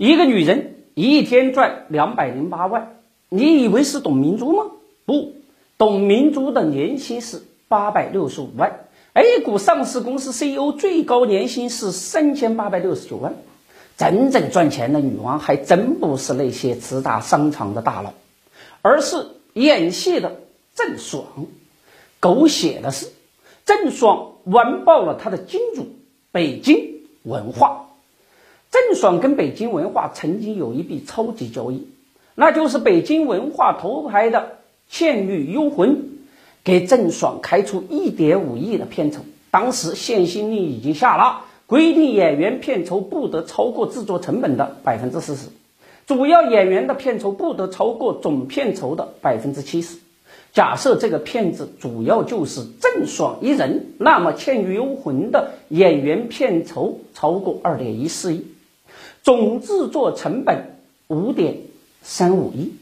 一个女人一天赚两百零八万，你以为是董明珠吗？不，董明珠的年薪是八百六十五万，A 股上市公司 CEO 最高年薪是三千八百六十九万。真正赚钱的女王还真不是那些直达商场的大佬，而是演戏的郑爽。狗血的是，郑爽完爆了她的金主北京文化。郑爽跟北京文化曾经有一笔超级交易，那就是北京文化头牌的《倩女幽魂》给郑爽开出一点五亿的片酬，当时限薪令已经下了。规定演员片酬不得超过制作成本的百分之四十，主要演员的片酬不得超过总片酬的百分之七十。假设这个片子主要就是郑爽一人，那么《倩女幽魂》的演员片酬超过二点一四亿，总制作成本五点三五亿。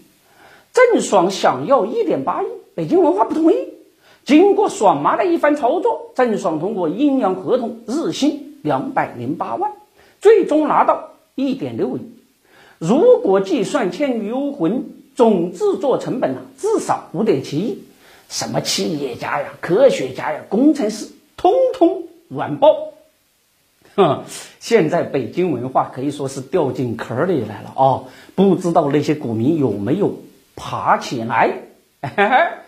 郑爽想要一点八亿，北京文化不同意。经过爽妈的一番操作，郑爽通过阴阳合同日薪。两百零八万，最终拿到一点六亿。如果计算《倩女幽魂》总制作成本呢，至少五点七亿。什么企业家呀、科学家呀、工程师，通通完爆。哼，现在北京文化可以说是掉进坑里来了啊！不知道那些股民有没有爬起来？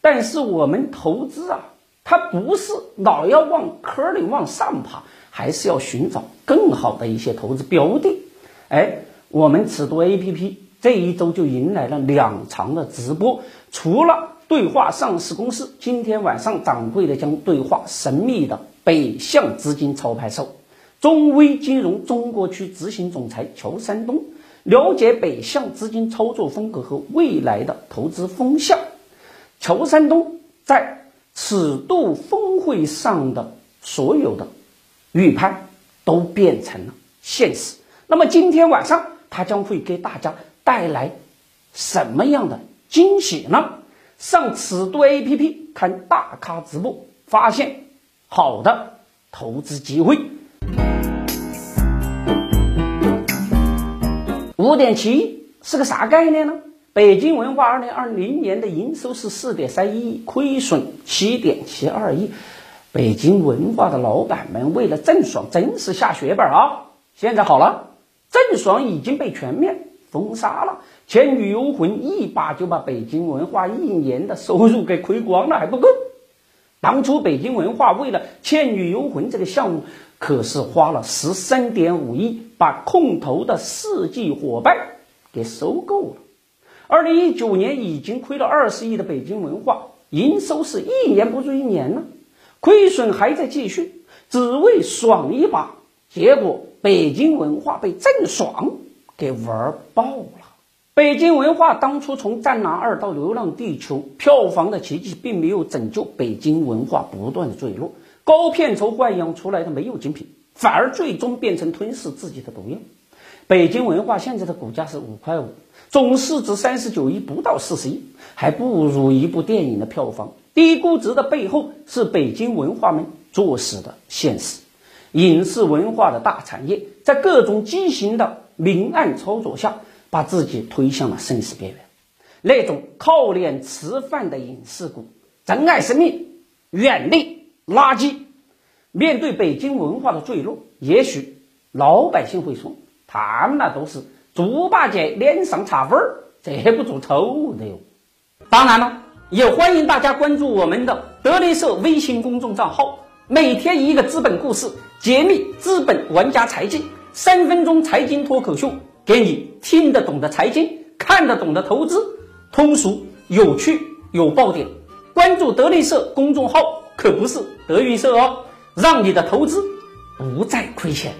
但是我们投资啊，它不是老要往坑里往上爬。还是要寻找更好的一些投资标的。哎，我们尺度 A P P 这一周就迎来了两场的直播。除了对话上市公司，今天晚上掌柜的将对话神秘的北向资金操盘手，中微金融中国区执行总裁乔山东，了解北向资金操作风格和未来的投资风向。乔山东在尺度峰会上的所有的。预判都变成了现实。那么今天晚上他将会给大家带来什么样的惊喜呢？上尺度 APP 看大咖直播，发现好的投资机会。五点七亿是个啥概念呢？北京文化二零二零年的营收是四点三一亿，亏损七点七二亿。北京文化的老板们为了郑爽真是下血本啊！现在好了，郑爽已经被全面封杀了，《倩女幽魂》一把就把北京文化一年的收入给亏光了，还不够。当初北京文化为了《倩女幽魂》这个项目，可是花了十三点五亿把空投的世纪伙伴给收购了。二零一九年已经亏了二十亿的北京文化，营收是一年不如一年呢。亏损还在继续，只为爽一把，结果北京文化被郑爽给玩爆了。北京文化当初从《战狼二》到《流浪地球》，票房的奇迹并没有拯救北京文化不断的坠落，高片酬豢养出来的没有精品，反而最终变成吞噬自己的毒药。北京文化现在的股价是五块五，总市值三十九亿，不到四十亿，还不如一部电影的票房。低估值的背后是北京文化们作死的现实。影视文化的大产业，在各种畸形的明暗操作下，把自己推向了生死边缘。那种靠脸吃饭的影视股，珍爱生命，远离垃圾。面对北京文化的坠落，也许老百姓会说，他们那都是猪八戒脸上擦粉儿，这不住丑的哟。当然了。也欢迎大家关注我们的德雷社微信公众账号，每天一个资本故事，揭秘资本玩家财经，三分钟财经脱口秀，给你听得懂的财经，看得懂的投资，通俗有趣有爆点。关注德云社公众号可不是德云社哦，让你的投资不再亏钱。